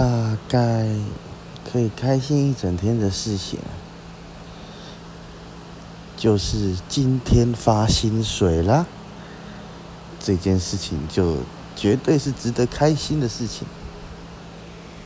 大概可以开心一整天的事情就是今天发薪水啦。这件事情就绝对是值得开心的事情。